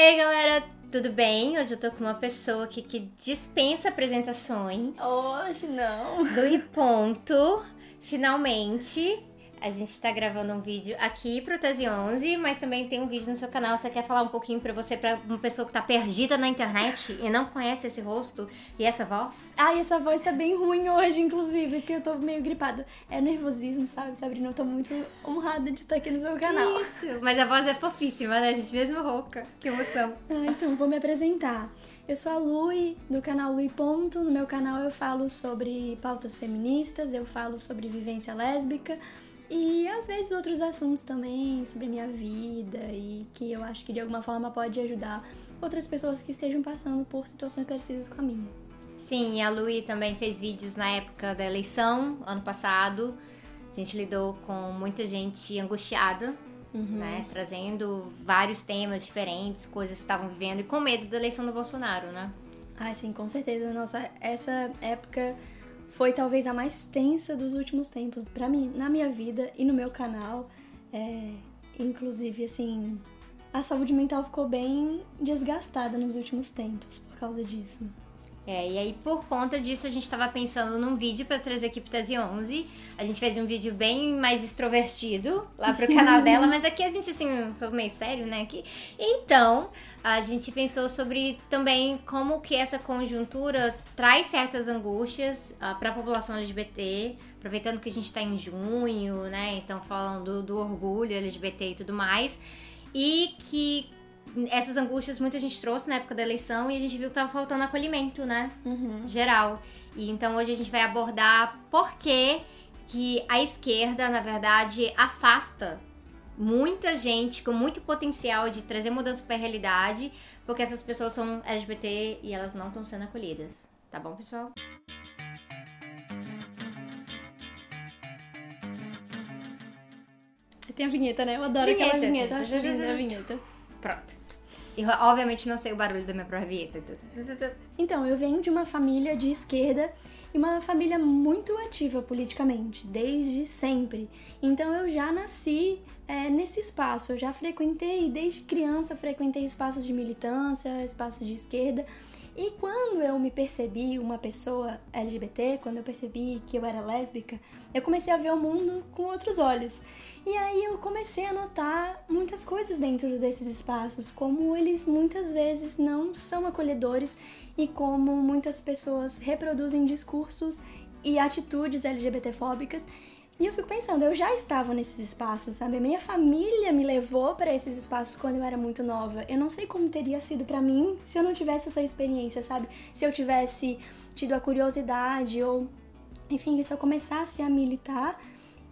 Ei, galera, tudo bem? Hoje eu tô com uma pessoa aqui que dispensa apresentações. Hoje não. Do Ponto. Finalmente, a gente tá gravando um vídeo aqui pro Tese 11, mas também tem um vídeo no seu canal. Você quer falar um pouquinho pra você, pra uma pessoa que tá perdida na internet e não conhece esse rosto e essa voz? Ai, essa voz tá bem ruim hoje, inclusive, porque eu tô meio gripada. É nervosismo, sabe, Sabrina? Eu tô muito honrada de estar aqui no seu canal. Isso, mas a voz é fofíssima, né? A gente mesmo rouca. Que emoção. Ah, então, vou me apresentar. Eu sou a Lui, do canal Lui Ponto. No meu canal eu falo sobre pautas feministas, eu falo sobre vivência lésbica e às vezes outros assuntos também sobre minha vida e que eu acho que de alguma forma pode ajudar outras pessoas que estejam passando por situações parecidas com a minha. Sim, a Lui também fez vídeos na época da eleição, ano passado. A gente lidou com muita gente angustiada, uhum. né? Trazendo vários temas diferentes, coisas que estavam vivendo e com medo da eleição do Bolsonaro, né? Ah, sim, com certeza. Nossa, essa época foi talvez a mais tensa dos últimos tempos para mim, na minha vida e no meu canal. É, inclusive, assim, a saúde mental ficou bem desgastada nos últimos tempos por causa disso. É, e aí por conta disso a gente estava pensando num vídeo para trazer aqui Tese 11. A gente fez um vídeo bem mais extrovertido lá pro canal dela, mas aqui a gente assim, foi meio sério, né, aqui. Então, a gente pensou sobre também como que essa conjuntura traz certas angústias uh, ah, para a população LGBT, aproveitando que a gente está em junho, né? Então falando do, do orgulho LGBT e tudo mais. E que essas angústias muita gente trouxe na época da eleição e a gente viu que tava faltando acolhimento, né? Uhum. Geral. E então hoje a gente vai abordar por que, que a esquerda, na verdade, afasta muita gente com muito potencial de trazer mudança para a realidade, porque essas pessoas são LGBT e elas não estão sendo acolhidas. Tá bom, pessoal? Tem a vinheta, né? Eu adoro vinheta. aquela vinheta. Acho linda a vinheta. Pronto. Eu, obviamente, não sei o barulho da minha própria. Então, eu venho de uma família de esquerda e uma família muito ativa politicamente, desde sempre. Então, eu já nasci é, nesse espaço. Eu já frequentei, desde criança, frequentei espaços de militância, espaços de esquerda. E quando eu me percebi uma pessoa LGBT, quando eu percebi que eu era lésbica, eu comecei a ver o mundo com outros olhos. E aí eu comecei a notar muitas coisas dentro desses espaços, como eles muitas vezes não são acolhedores e como muitas pessoas reproduzem discursos e atitudes LGBTfóbicas. E eu fico pensando, eu já estava nesses espaços, sabe? Minha família me levou para esses espaços quando eu era muito nova. Eu não sei como teria sido para mim se eu não tivesse essa experiência, sabe? Se eu tivesse tido a curiosidade ou enfim, se eu começasse a militar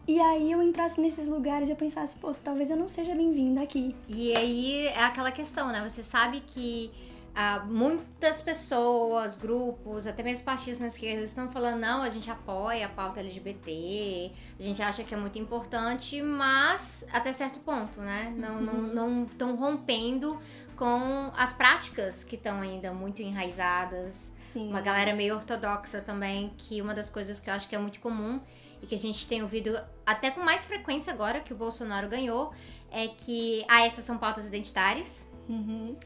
e aí eu entrasse nesses lugares e eu pensasse, pô, talvez eu não seja bem-vinda aqui. E aí é aquela questão, né? Você sabe que ah, muitas pessoas, grupos, até mesmo partidos na esquerda estão falando, não, a gente apoia a pauta LGBT, a gente acha que é muito importante, mas até certo ponto, né? Não não estão uhum. rompendo com as práticas que estão ainda muito enraizadas. Sim. Uma galera meio ortodoxa também, que uma das coisas que eu acho que é muito comum e que a gente tem ouvido até com mais frequência agora que o Bolsonaro ganhou, é que ah, essas são pautas identitárias. Uhum.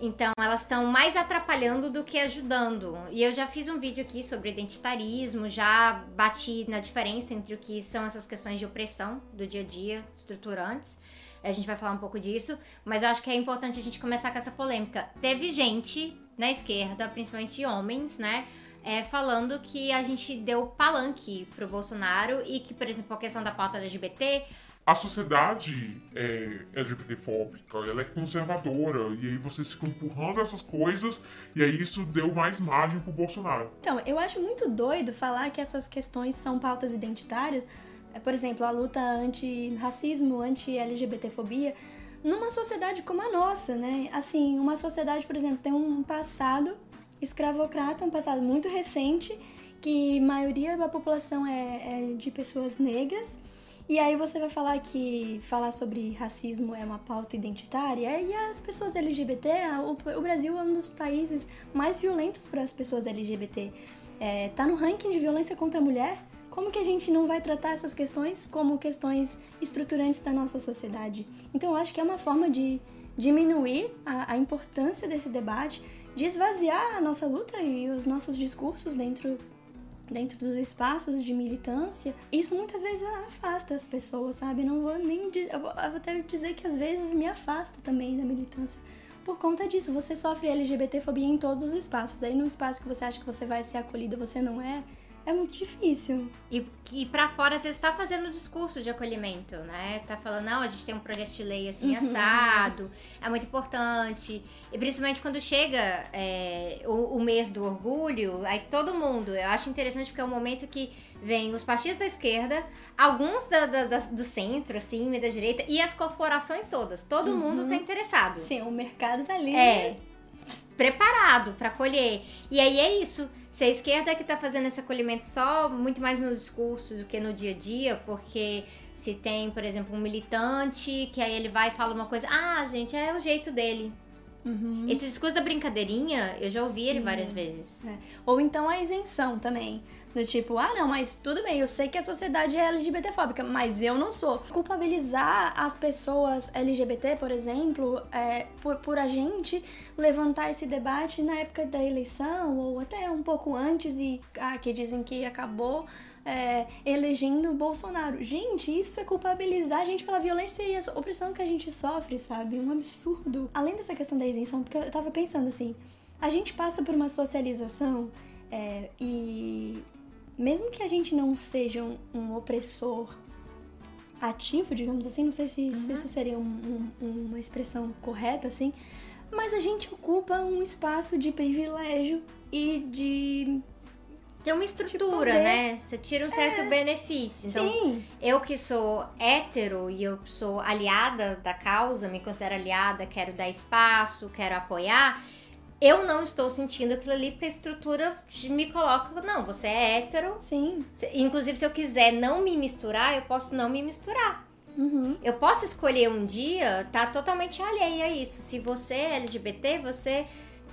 Então, elas estão mais atrapalhando do que ajudando. E eu já fiz um vídeo aqui sobre identitarismo, já bati na diferença entre o que são essas questões de opressão do dia a dia, estruturantes. A gente vai falar um pouco disso, mas eu acho que é importante a gente começar com essa polêmica. Teve gente na esquerda, principalmente homens, né, é, falando que a gente deu palanque pro Bolsonaro e que, por exemplo, a questão da pauta LGBT. A sociedade é, LGBTfóbica, ela é conservadora, e aí vocês ficam empurrando essas coisas, e aí isso deu mais margem pro Bolsonaro. Então, eu acho muito doido falar que essas questões são pautas identitárias, é, por exemplo, a luta anti-racismo, anti-LGBTfobia, numa sociedade como a nossa, né? Assim, uma sociedade, por exemplo, tem um passado escravocrata, um passado muito recente, que a maioria da população é, é de pessoas negras. E aí você vai falar que falar sobre racismo é uma pauta identitária e as pessoas LGBT, o, Brasil é um dos países mais violentos para as pessoas LGBT. É, tá no ranking de violência contra a mulher. Como que a gente não vai tratar essas questões como questões estruturantes da nossa sociedade? Então eu acho que é uma forma de diminuir a, a importância desse debate, de esvaziar a nossa luta e os nossos discursos dentro dentro dos espaços de militância, isso muitas vezes afasta as pessoas, sabe? Não vou nem. Eu vou até dizer que às vezes me afasta também da militância. Por conta disso, você sofre LGBTfobia em todos os espaços. Aí no espaço que você acha que você vai ser acolhida, você não é é muito difícil. E que para fora às vezes tá fazendo discurso de acolhimento, né? Tá falando, não, a gente tem um projeto de lei assim, uhum. assado, é muito importante. E principalmente quando chega é, o, o, mês do orgulho, aí todo mundo, eu acho interessante porque é um momento que vem os partidos da esquerda, alguns da, da, da, do centro, assim, e da direita, e as corporações todas. Todo uhum. mundo tá interessado. Sim, o mercado tá ali. É. Preparado para colher. E aí é isso se a esquerda é que está fazendo esse acolhimento só muito mais no discurso do que no dia a dia, porque se tem, por exemplo, um militante que aí ele vai e fala uma coisa, ah, gente, é o jeito dele. Uhum. Esse discurso da brincadeirinha, eu já ouvi Sim. ele várias vezes. É. Ou então a isenção também. Do tipo, ah, não, mas tudo bem, eu sei que a sociedade é LGBTfóbica, mas eu não sou. Culpabilizar as pessoas LGBT, por exemplo, é, por, por a gente levantar esse debate na época da eleição, ou até um pouco antes, e ah, que dizem que acabou é, elegendo o Bolsonaro. Gente, isso é culpabilizar a gente pela violência e a opressão que a gente sofre, sabe? Um absurdo. Além dessa questão da isenção, porque eu tava pensando assim, a gente passa por uma socialização é, e mesmo que a gente não seja um, um opressor ativo, digamos assim, não sei se, uhum. se isso seria um, um, uma expressão correta, assim, mas a gente ocupa um espaço de privilégio e de. Tem uma estrutura, né? Você tira um certo é, benefício. Então, sim. eu que sou hétero e eu sou aliada da causa, me considero aliada, quero dar espaço, quero apoiar eu não estou sentindo aquilo ali porque a estrutura me coloca. Não, você é hétero. Sim. Inclusive, se eu quiser não me misturar, eu posso não me misturar. Uhum. Eu posso escolher um dia tá totalmente alheia a isso. Se você é LGBT, você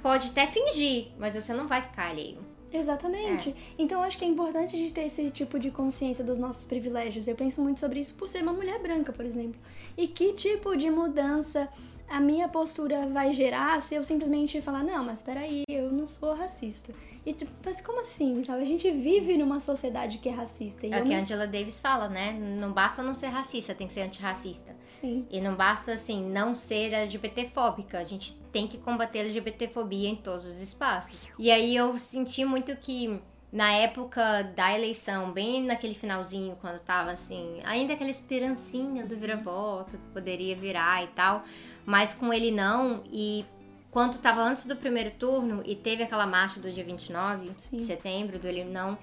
pode até fingir, mas você não vai ficar alheio. Exatamente. É. Então acho que é importante a gente ter esse tipo de consciência dos nossos privilégios. Eu penso muito sobre isso por ser uma mulher branca, por exemplo. E que tipo de mudança a minha postura vai gerar se eu simplesmente falar, não, mas peraí, eu não sou racista. E tipo, mas como assim, sabe? A gente vive numa sociedade que é racista. é o que a Angela Davis fala, né? Não basta não ser racista, tem que ser antirracista. Sim. E não basta, assim, não ser LGBTfóbica. A gente tem que combater a LGBTfobia em todos os espaços. E aí eu senti muito que na época da eleição, bem naquele finalzinho, quando tava assim, ainda aquela esperancinha do vira-voto que poderia virar e tal mas com ele não. E quando estava antes do primeiro turno e teve aquela marcha do dia 29 Sim. de setembro, do ele não,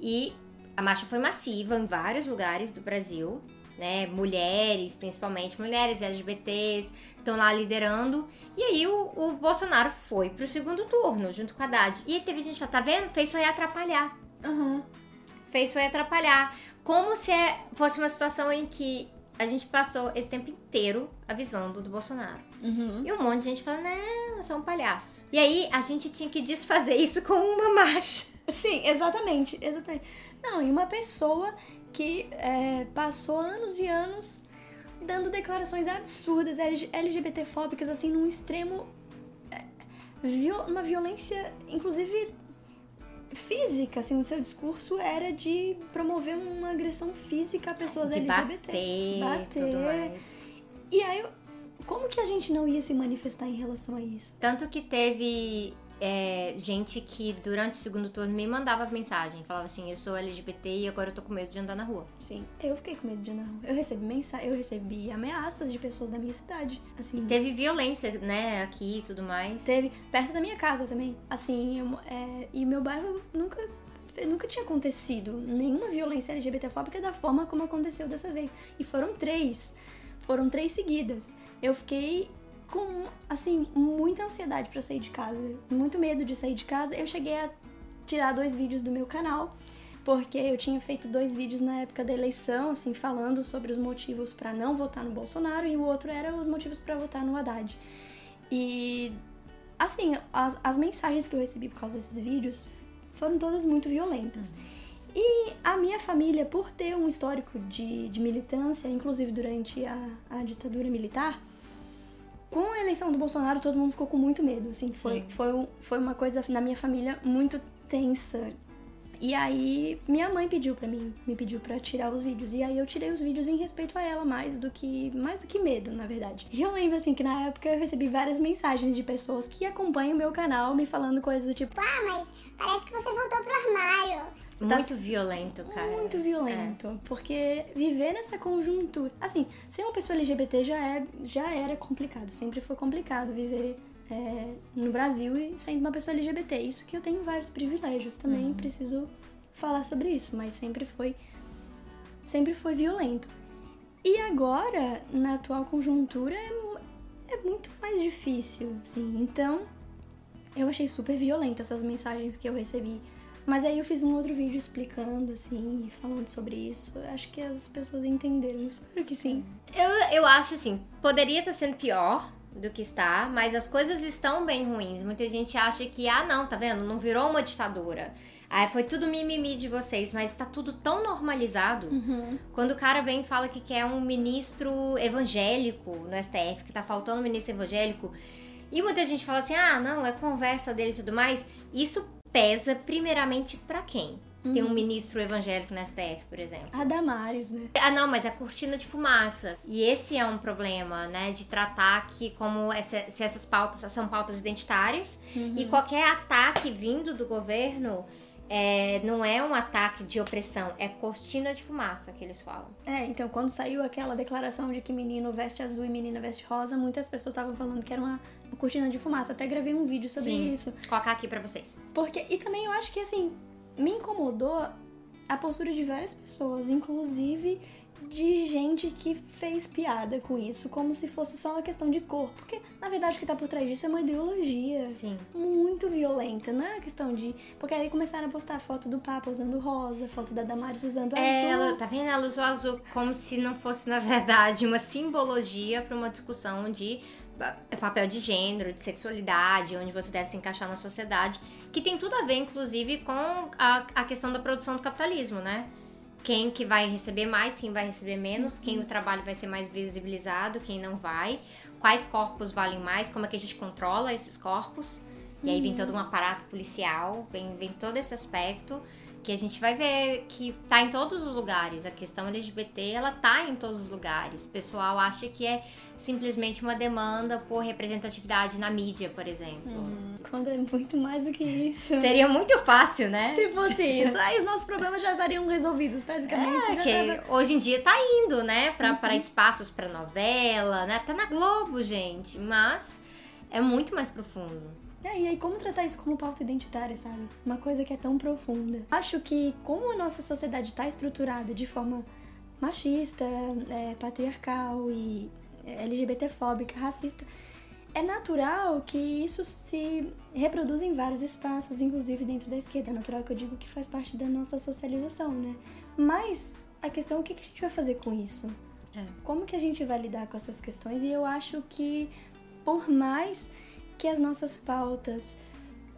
e a marcha foi massiva em vários lugares do Brasil, né? Mulheres, principalmente mulheres LGBTs, estão lá liderando. E aí o, o Bolsonaro foi pro segundo turno, junto com a Haddad. E aí teve gente que tá vendo? Fez foi atrapalhar. Uhum. Fez foi atrapalhar. Como se fosse uma situação em que a gente passou esse tempo inteiro avisando do Bolsonaro. Uhum. E um monte de gente falando, né, eu sou um palhaço. E aí a gente tinha que desfazer isso com uma marcha. Sim, exatamente, exatamente. Não, e uma pessoa que é, passou anos e anos dando declarações absurdas, LGBTfóbicas, assim, num extremo. É, uma violência, inclusive física, assim, o seu discurso era de promover uma agressão física a pessoas de LGBT. Bater, bater. Tudo mais. E aí, como que a gente não ia se manifestar em relação a isso? Tanto que teve é, gente que durante o segundo turno me mandava mensagem, falava assim, eu sou LGBT e agora eu tô com medo de andar na rua. Sim, eu fiquei com medo de andar na rua. Eu recebi mensagem, eu recebi ameaças de pessoas da minha cidade, assim. E teve violência, né, aqui e tudo mais. Teve, perto da minha casa também. Assim, eu, é, e meu bairro nunca nunca tinha acontecido nenhuma violência LGBTfóbica da forma como aconteceu dessa vez. E foram três. Foram três seguidas. Eu fiquei com, assim, muita ansiedade para sair de casa, muito medo de sair de casa. Eu cheguei a tirar dois vídeos do meu canal, porque eu tinha feito dois vídeos na época da eleição, assim, falando sobre os motivos para não votar no Bolsonaro e o outro era os motivos para votar no Haddad. E, assim, as, as mensagens que eu recebi por causa desses vídeos foram todas muito violentas. E a minha família, por ter um histórico de, de militância, inclusive durante a, a ditadura militar, com a eleição do Bolsonaro, todo mundo ficou com muito medo, assim, foi, foi, foi uma coisa na minha família muito tensa. E aí, minha mãe pediu para mim, me pediu para tirar os vídeos. E aí eu tirei os vídeos em respeito a ela, mais do que mais do que medo, na verdade. E eu lembro assim que na época eu recebi várias mensagens de pessoas que acompanham o meu canal me falando coisas do tipo: "Ah, mas parece que você voltou pro armário". Tá muito violento, cara. Muito violento. É. Porque viver nessa conjuntura. Assim, ser uma pessoa LGBT já, é, já era complicado. Sempre foi complicado viver é, no Brasil e sendo uma pessoa LGBT. Isso que eu tenho vários privilégios também. Uhum. Preciso falar sobre isso. Mas sempre foi. Sempre foi violento. E agora, na atual conjuntura, é, é muito mais difícil. Assim. Então, eu achei super violenta essas mensagens que eu recebi mas aí eu fiz um outro vídeo explicando, assim, falando sobre isso. Acho que as pessoas entenderam. Eu espero que sim. Eu, eu acho assim, poderia estar sendo pior do que está, mas as coisas estão bem ruins. Muita gente acha que, ah, não, tá vendo? Não virou uma ditadura. Ah, foi tudo mimimi de vocês, mas tá tudo tão normalizado. Uhum. Quando o cara vem e fala que quer um ministro evangélico no STF, que tá faltando um ministro evangélico, e muita gente fala assim: ah, não, é conversa dele e tudo mais. Isso pesa primeiramente para quem? Uhum. Tem um ministro evangélico na STF, por exemplo. A Damares, né? Ah, não, mas é cortina de fumaça. E esse é um problema, né? De tratar que como essa, se essas pautas são pautas identitárias uhum. e qualquer ataque vindo do governo é, não é um ataque de opressão, é cortina de fumaça que eles falam. É, então quando saiu aquela declaração de que menino veste azul e menina veste rosa, muitas pessoas estavam falando que era uma cortina de fumaça. Até gravei um vídeo sobre Sim. isso. Colocar aqui para vocês. Porque e também eu acho que assim, me incomodou a postura de várias pessoas, inclusive de gente que fez piada com isso, como se fosse só uma questão de cor. Porque, na verdade, o que tá por trás disso é uma ideologia Sim. muito violenta. Não é questão de. Porque aí começaram a postar foto do Papa usando rosa, foto da Damares usando é, azul. Ela, tá vendo? Ela usou azul como se não fosse, na verdade, uma simbologia para uma discussão de papel de gênero, de sexualidade, onde você deve se encaixar na sociedade, que tem tudo a ver, inclusive, com a, a questão da produção do capitalismo, né? Quem que vai receber mais, quem vai receber menos, uhum. quem o trabalho vai ser mais visibilizado, quem não vai, quais corpos valem mais, como é que a gente controla esses corpos. E aí vem uhum. todo um aparato policial, vem, vem todo esse aspecto que a gente vai ver que tá em todos os lugares. A questão LGBT, ela tá em todos os lugares. O pessoal acha que é simplesmente uma demanda por representatividade na mídia, por exemplo. Uhum. Quando é muito mais do que isso. Seria muito fácil, né? Se fosse isso. Aí os nossos problemas já estariam resolvidos, basicamente. É, tava... hoje em dia tá indo, né? Pra, uhum. para espaços pra novela, né? Tá na Globo, gente. Mas é muito mais profundo. É, e aí como tratar isso como pauta identitária, sabe? Uma coisa que é tão profunda. Acho que como a nossa sociedade está estruturada de forma machista, é, patriarcal e é, LGBTfóbica, racista, é natural que isso se reproduza em vários espaços, inclusive dentro da esquerda. É natural que eu digo que faz parte da nossa socialização, né? Mas a questão é o que a gente vai fazer com isso? É. Como que a gente vai lidar com essas questões? E eu acho que, por mais que as nossas pautas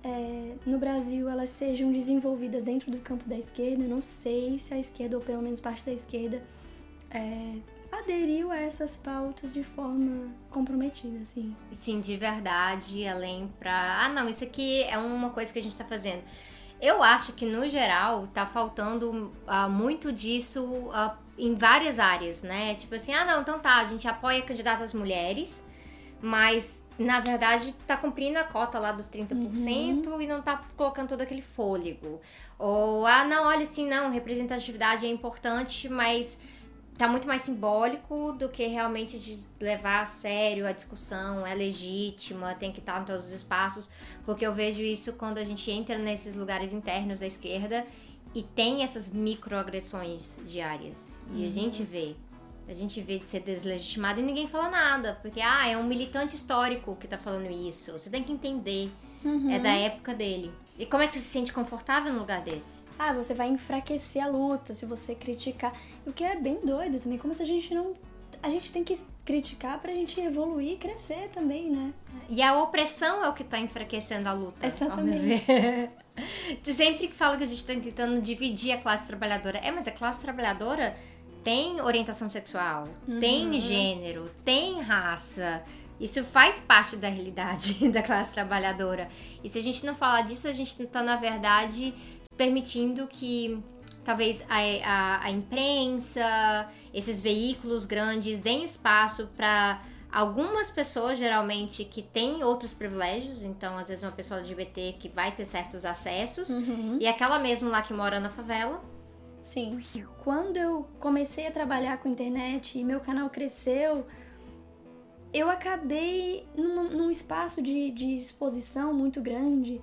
é, no Brasil elas sejam desenvolvidas dentro do campo da esquerda. Eu não sei se a esquerda, ou pelo menos parte da esquerda, é, aderiu a essas pautas de forma comprometida, assim. Sim, de verdade, além pra. Ah, não, isso aqui é uma coisa que a gente tá fazendo. Eu acho que, no geral, tá faltando uh, muito disso uh, em várias áreas, né? Tipo assim, ah, não, então tá, a gente apoia candidatas mulheres, mas na verdade, tá cumprindo a cota lá dos 30% uhum. e não tá colocando todo aquele fôlego. Ou, ah, não, olha assim, não, representatividade é importante, mas tá muito mais simbólico do que realmente de levar a sério a discussão, é legítima, tem que estar em todos os espaços, porque eu vejo isso quando a gente entra nesses lugares internos da esquerda e tem essas microagressões diárias. E uhum. a gente vê a gente vê de ser deslegitimado e ninguém fala nada. Porque, ah, é um militante histórico que tá falando isso. Você tem que entender. Uhum. É da época dele. E como é que você se sente confortável num lugar desse? Ah, você vai enfraquecer a luta se você criticar. O que é bem doido também. Como se a gente não. A gente tem que criticar pra gente evoluir e crescer também, né? E a opressão é o que tá enfraquecendo a luta. Exatamente. Sempre fala que a gente tá tentando dividir a classe trabalhadora. É, mas a classe trabalhadora tem orientação sexual, uhum. tem gênero, tem raça, Isso faz parte da realidade da classe trabalhadora. E se a gente não falar disso, a gente está, na verdade, permitindo que talvez a, a, a imprensa, esses veículos grandes deem espaço para algumas pessoas, geralmente, que têm outros privilégios. Então, às vezes, uma pessoa LGBT que vai ter certos acessos. Uhum. E aquela mesmo lá que mora na favela. Sim. Quando eu comecei a trabalhar com internet e meu canal cresceu, eu acabei num, num espaço de, de exposição muito grande.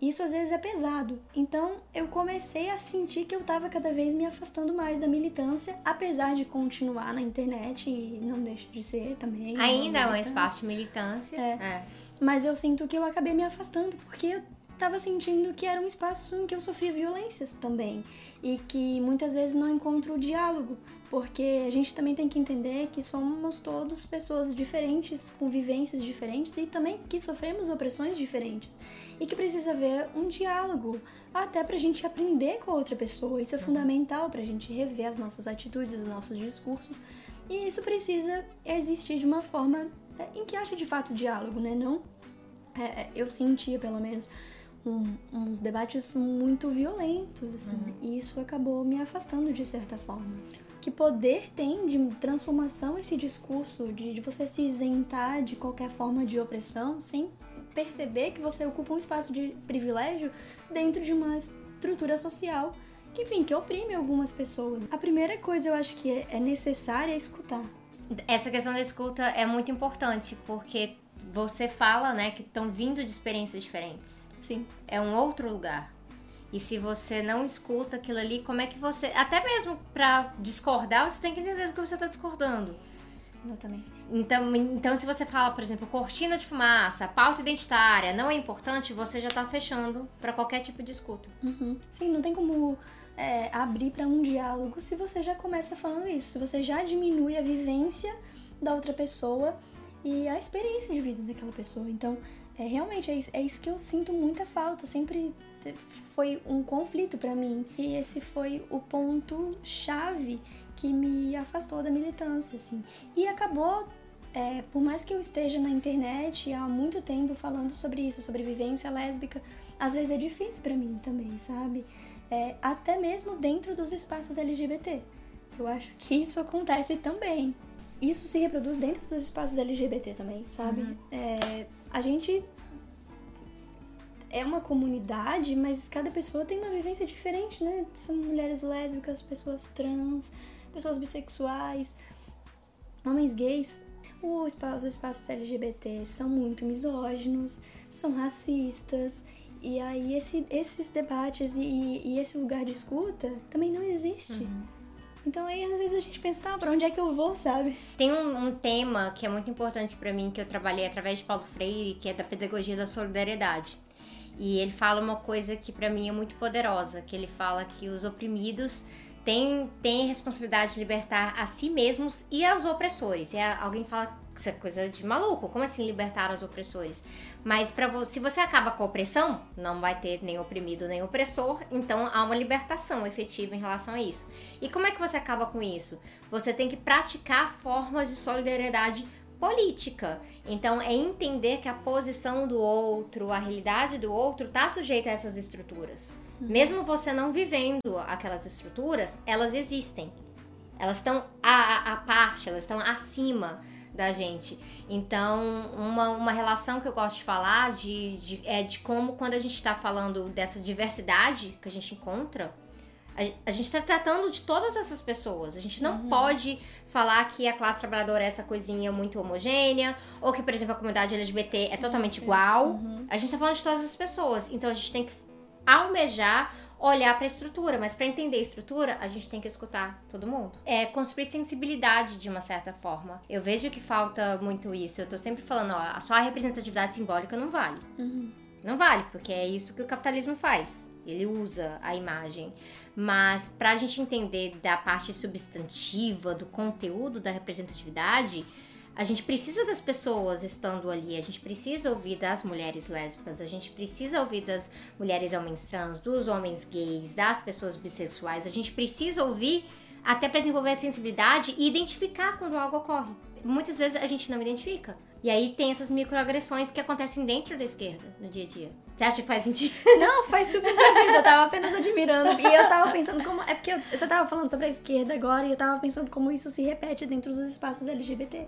Isso às vezes é pesado. Então eu comecei a sentir que eu estava cada vez me afastando mais da militância, apesar de continuar na internet e não deixa de ser também. Ainda é um espaço de militância. É. é. Mas eu sinto que eu acabei me afastando porque eu estava sentindo que era um espaço em que eu sofria violências também e que muitas vezes não encontro o diálogo, porque a gente também tem que entender que somos todos pessoas diferentes, com vivências diferentes e também que sofremos opressões diferentes e que precisa haver um diálogo até para a gente aprender com a outra pessoa. Isso é uhum. fundamental para a gente rever as nossas atitudes, os nossos discursos e isso precisa existir de uma forma é, em que acha de fato diálogo, né? Não, é, é, eu sentia pelo menos um, uns debates muito violentos, assim, uhum. e isso acabou me afastando de certa forma. Que poder tem de transformação esse discurso, de, de você se isentar de qualquer forma de opressão sem perceber que você ocupa um espaço de privilégio dentro de uma estrutura social que, enfim, que oprime algumas pessoas. A primeira coisa eu acho que é, é necessária é escutar. Essa questão da escuta é muito importante, porque você fala, né, que estão vindo de experiências diferentes. Sim. É um outro lugar. E se você não escuta aquilo ali, como é que você. Até mesmo para discordar, você tem que entender do que você está discordando. Exatamente. Então, então, se você fala, por exemplo, cortina de fumaça, pauta identitária, não é importante, você já está fechando para qualquer tipo de escuta. Uhum. Sim, não tem como é, abrir para um diálogo se você já começa falando isso. Se você já diminui a vivência da outra pessoa e a experiência de vida daquela pessoa. Então, é, realmente é isso, é isso que eu sinto muita falta. Sempre foi um conflito para mim. E esse foi o ponto chave que me afastou da militância, assim. E acabou, é, por mais que eu esteja na internet há muito tempo falando sobre isso, sobre vivência lésbica, às vezes é difícil para mim também, sabe? É, até mesmo dentro dos espaços LGBT. Eu acho que isso acontece também. Isso se reproduz dentro dos espaços LGBT também, sabe? Uhum. É, a gente é uma comunidade, mas cada pessoa tem uma vivência diferente, né? São mulheres lésbicas, pessoas trans, pessoas bissexuais, homens gays. Os espaços LGBT são muito misóginos, são racistas, e aí esse, esses debates e, e, esse lugar de escuta também não existe. Uhum. Então aí às vezes a gente pensa, tá, pra onde é que eu vou, sabe? Tem um, um tema que é muito importante para mim, que eu trabalhei através de Paulo Freire, que é da pedagogia da solidariedade. E ele fala uma coisa que para mim é muito poderosa, que ele fala que os oprimidos têm, têm responsabilidade de libertar a si mesmos e aos opressores. E alguém fala isso é coisa de maluco. Como assim libertar os opressores? Mas para você, se você acaba com a opressão, não vai ter nem oprimido nem opressor, então há uma libertação efetiva em relação a isso. E como é que você acaba com isso? Você tem que praticar formas de solidariedade política. Então é entender que a posição do outro, a realidade do outro está sujeita a essas estruturas. Uhum. Mesmo você não vivendo aquelas estruturas, elas existem. Elas estão à, à parte, elas estão acima da gente. Então, uma, uma relação que eu gosto de falar de, de é de como quando a gente está falando dessa diversidade que a gente encontra, a, gente está tratando de todas essas pessoas. A gente não uhum. pode falar que a classe trabalhadora é essa coisinha muito homogênea, ou que, por exemplo, a comunidade LGBT é totalmente uhum. igual. Uhum. A gente está falando de todas as pessoas. Então, a gente tem que almejar olhar para a estrutura, mas para entender a estrutura, a gente tem que escutar todo mundo. É construir sensibilidade de uma certa forma. Eu vejo que falta muito isso. Eu tô sempre falando, ó, só a representatividade simbólica não vale. Uhum. Não vale, porque é isso que o capitalismo faz. Ele usa a imagem. Mas para a gente entender da parte substantiva, do conteúdo da representatividade, a gente precisa das pessoas estando ali, a gente precisa ouvir das mulheres lésbicas, a gente precisa ouvir das mulheres homens trans, dos homens gays, das pessoas bissexuais, a gente precisa ouvir até para desenvolver a sensibilidade e identificar quando algo ocorre. Muitas vezes a gente não identifica. E aí tem essas microagressões que acontecem dentro da esquerda, no dia a dia. Você acha que faz sentido? Não, faz super sentido. Eu tava apenas admirando. E eu tava pensando como. É porque eu- você tava falando sobre a esquerda agora e eu tava pensando como isso se repete dentro dos espaços LGBT.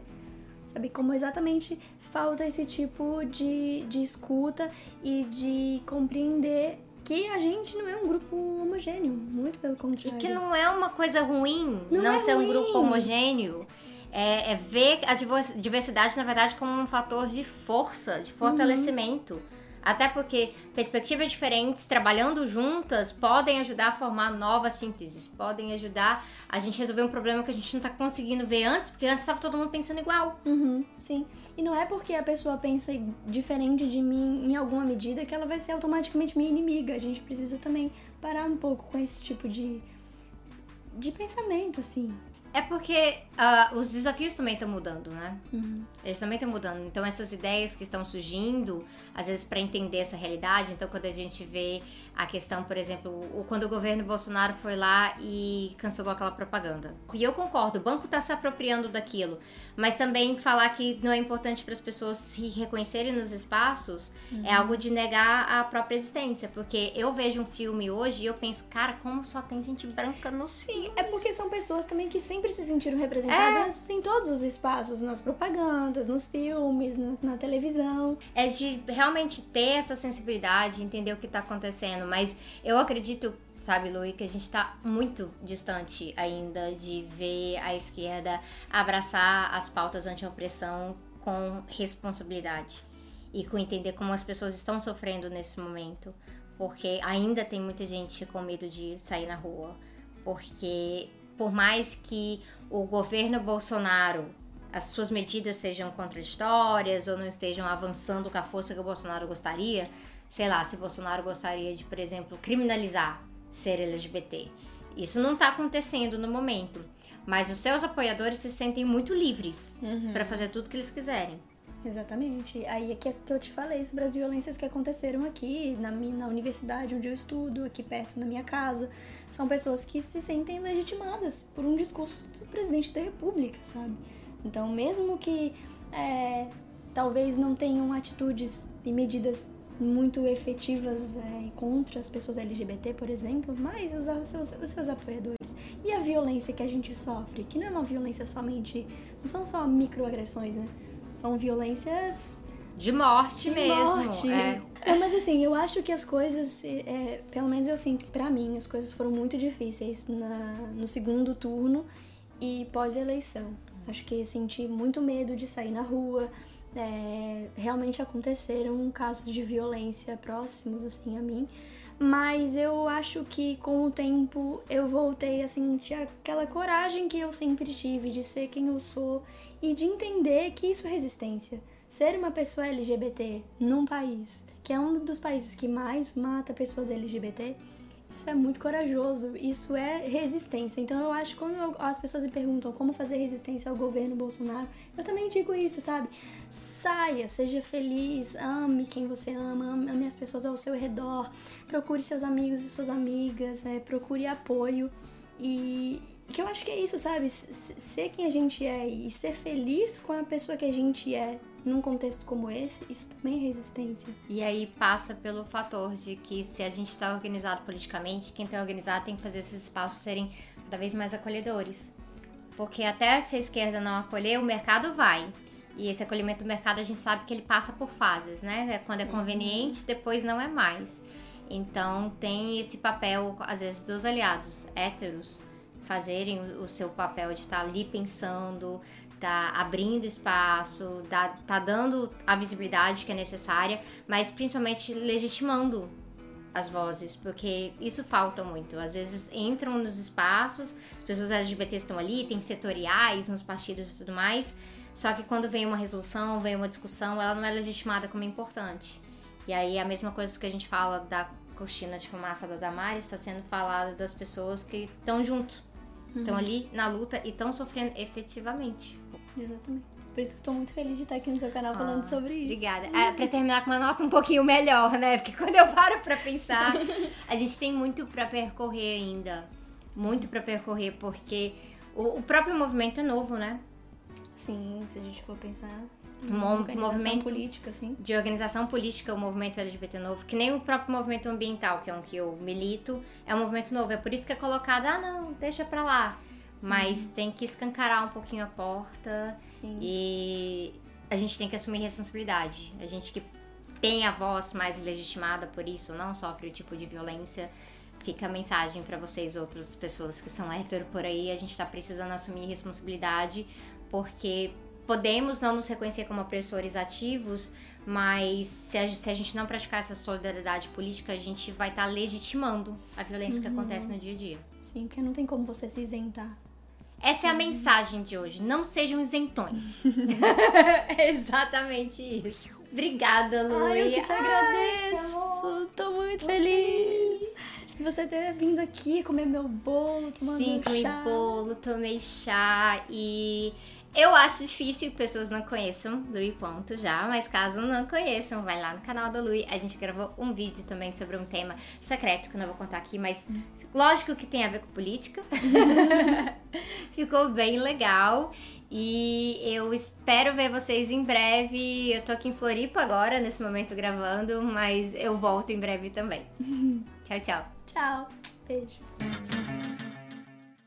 Sabe? Como exatamente falta esse tipo de, de escuta e de compreender que a gente não é um grupo homogêneo. Muito pelo E contrário. que não é uma coisa ruim Não não, é ser um ruim. grupo homogêneo. É, é ver a diversidade, na verdade, como um fator de força, de fortalecimento. Até porque perspectivas diferentes, trabalhando juntas, podem ajudar a formar novas sínteses, podem ajudar a gente resolver um problema que a gente não tá conseguindo ver antes, porque antes estava todo mundo pensando igual. Uhum, sim. E não é porque a pessoa pensa diferente de mim em alguma medida que ela vai ser automaticamente minha inimiga. A gente precisa também parar um pouco com esse tipo de, de pensamento, assim. É porque ah, os desafios também estão mudando, né? Uhum. Eles também estão mudando. Então, essas ideias que estão surgindo, às vezes, para entender essa realidade. Então, quando a gente vê a questão, por exemplo, o- quando o governo Bolsonaro foi lá e cancelou aquela propaganda. E eu concordo, o banco está se apropriando daquilo. Mas também falar que não é importante para as pessoas se reconhecerem nos espaços é algo de negar a própria existência. Porque eu vejo um filme hoje e eu penso, cara, como só tem gente branca no Sim, é porque são pessoas também que sempre se sentiram representadas em todos os espaços, nas propagandas, nos filmes, na, televisão. é de realmente ter essa sensibilidade, entender o que tá acontecendo. Mas eu acredito, sabe, Lui, que a gente tá muito distante ainda de ver a esquerda abraçar as pautas anti-opressão com responsabilidade e com entender como as pessoas estão sofrendo nesse momento. Porque ainda tem muita gente com medo de sair na rua. Porque por mais que o governo Bolsonaro as suas medidas sejam contraditórias ou não estejam avançando com a força que o Bolsonaro gostaria, sei lá, se o Bolsonaro gostaria de, por exemplo, criminalizar ser LGBT. Isso não está acontecendo no momento, mas os seus apoiadores se sentem muito livres para fazer tudo que eles quiserem. Exatamente. Aí é que, que eu te falei sobre as violências que aconteceram aqui na, minha, na universidade onde eu estudo, aqui perto da minha casa. São pessoas que se sentem legitimadas por um discurso do presidente da república, sabe? Então, mesmo que é, talvez não tenham atitudes e medidas muito efetivas é, contra as pessoas LGBT, por exemplo, mas os, os seus, os seus apoiadores. E a violência que a gente sofre, que não é uma violência somente. Não são só microagressões, né? São violências De morte de mesmo. morte. É. É, mas assim, eu acho que as coisas, é, pelo menos eu sinto que pra mim, as coisas foram muito difíceis na, no segundo turno e pós-eleição. Acho que senti muito medo de sair na rua. É, realmente aconteceram casos de violência próximos, assim, a mim. Mas eu acho que com o tempo eu voltei a sentir aquela coragem que eu sempre tive de ser quem eu sou e de entender que isso é resistência. Ser uma pessoa LGBT num país que é um dos países que mais mata pessoas LGBT, isso é muito corajoso, isso é resistência. Então eu acho que quando as pessoas me perguntam como fazer resistência ao governo Bolsonaro, eu também digo isso, sabe? Saia, seja feliz, ame quem você ama, ame as pessoas ao seu redor, procure seus amigos e suas amigas, é, procure apoio. E que eu acho que é isso, sabe? Ser quem a gente é e ser feliz com a pessoa que a gente é num contexto como esse, isso também é resistência. E aí passa pelo fator de que se a gente está organizado politicamente, quem está organizado tem que fazer esses espaços serem cada vez mais acolhedores. Porque até se a esquerda não acolher, o mercado vai. E esse acolhimento do mercado a gente sabe que ele passa por fases, né? Quando é conveniente, depois não é mais. Então tem esse papel, às vezes, dos aliados héteros fazerem o- seu papel de estar ali pensando, tá abrindo espaço, tá, tá dando a visibilidade que é necessária, mas principalmente legitimando as vozes, porque isso falta muito. Às vezes entram nos espaços, as pessoas LGBT estão ali, tem setoriais nos partidos e tudo mais, só que quando vem uma resolução, vem uma discussão, ela não é legitimada como importante. E aí a mesma coisa que a gente fala da cortina de fumaça da Damares está sendo falada das pessoas que estão junto, estão ali na luta e estão sofrendo efetivamente. Exatamente. Por isso que eu tô muito feliz de estar aqui no seu canal falando Ah, sobre isso. Obrigada. Ah, pra terminar com uma nota um pouquinho melhor, né? Porque quando eu paro pra pensar, a gente tem muito pra percorrer ainda. Muito pra percorrer, porque o, o próprio movimento é novo, né? Sim, se a gente for pensar, Um organização movimento política, assim. de organização política, o movimento LGBT novo, que nem o próprio movimento ambiental, que é um que eu milito, é um movimento novo. É por isso que é colocado, ah, não, deixa pra lá. Mas tem que escancarar um pouquinho a porta Sim. e a gente tem que assumir responsabilidade. A gente que tem a voz mais legitimada por isso, não sofre o tipo de violência. Fica a mensagem pra vocês, outras pessoas que são hétero por aí. A gente tá precisando assumir responsabilidade, porque podemos não nos reconhecer como opressores ativos, mas se a, se a gente não praticar essa solidariedade política, a gente vai estar legitimando a violência que acontece no dia a dia. Sim, porque não tem como você se isentar. Essa é a mensagem de hoje. Não sejam isentões. é exatamente isso. Obrigada, Lu. Ai, eu que te Ai, agradeço. Tô muito feliz de você ter vindo aqui comer meu bolo, tomando Sim, meu comi chá. bolo, tomei chá e eu acho difícil que pessoas não conheçam Lui Ponto já, mas caso não conheçam, vai lá no canal da Lui. A gente gravou um vídeo também sobre um tema secreto que eu não vou contar aqui, mas lógico que tem a ver com política. Ficou bem legal. E eu espero ver vocês em breve. Eu tô aqui em Floripa agora, nesse momento gravando, mas eu volto em breve também. tchau, tchau. Tchau. Beijo.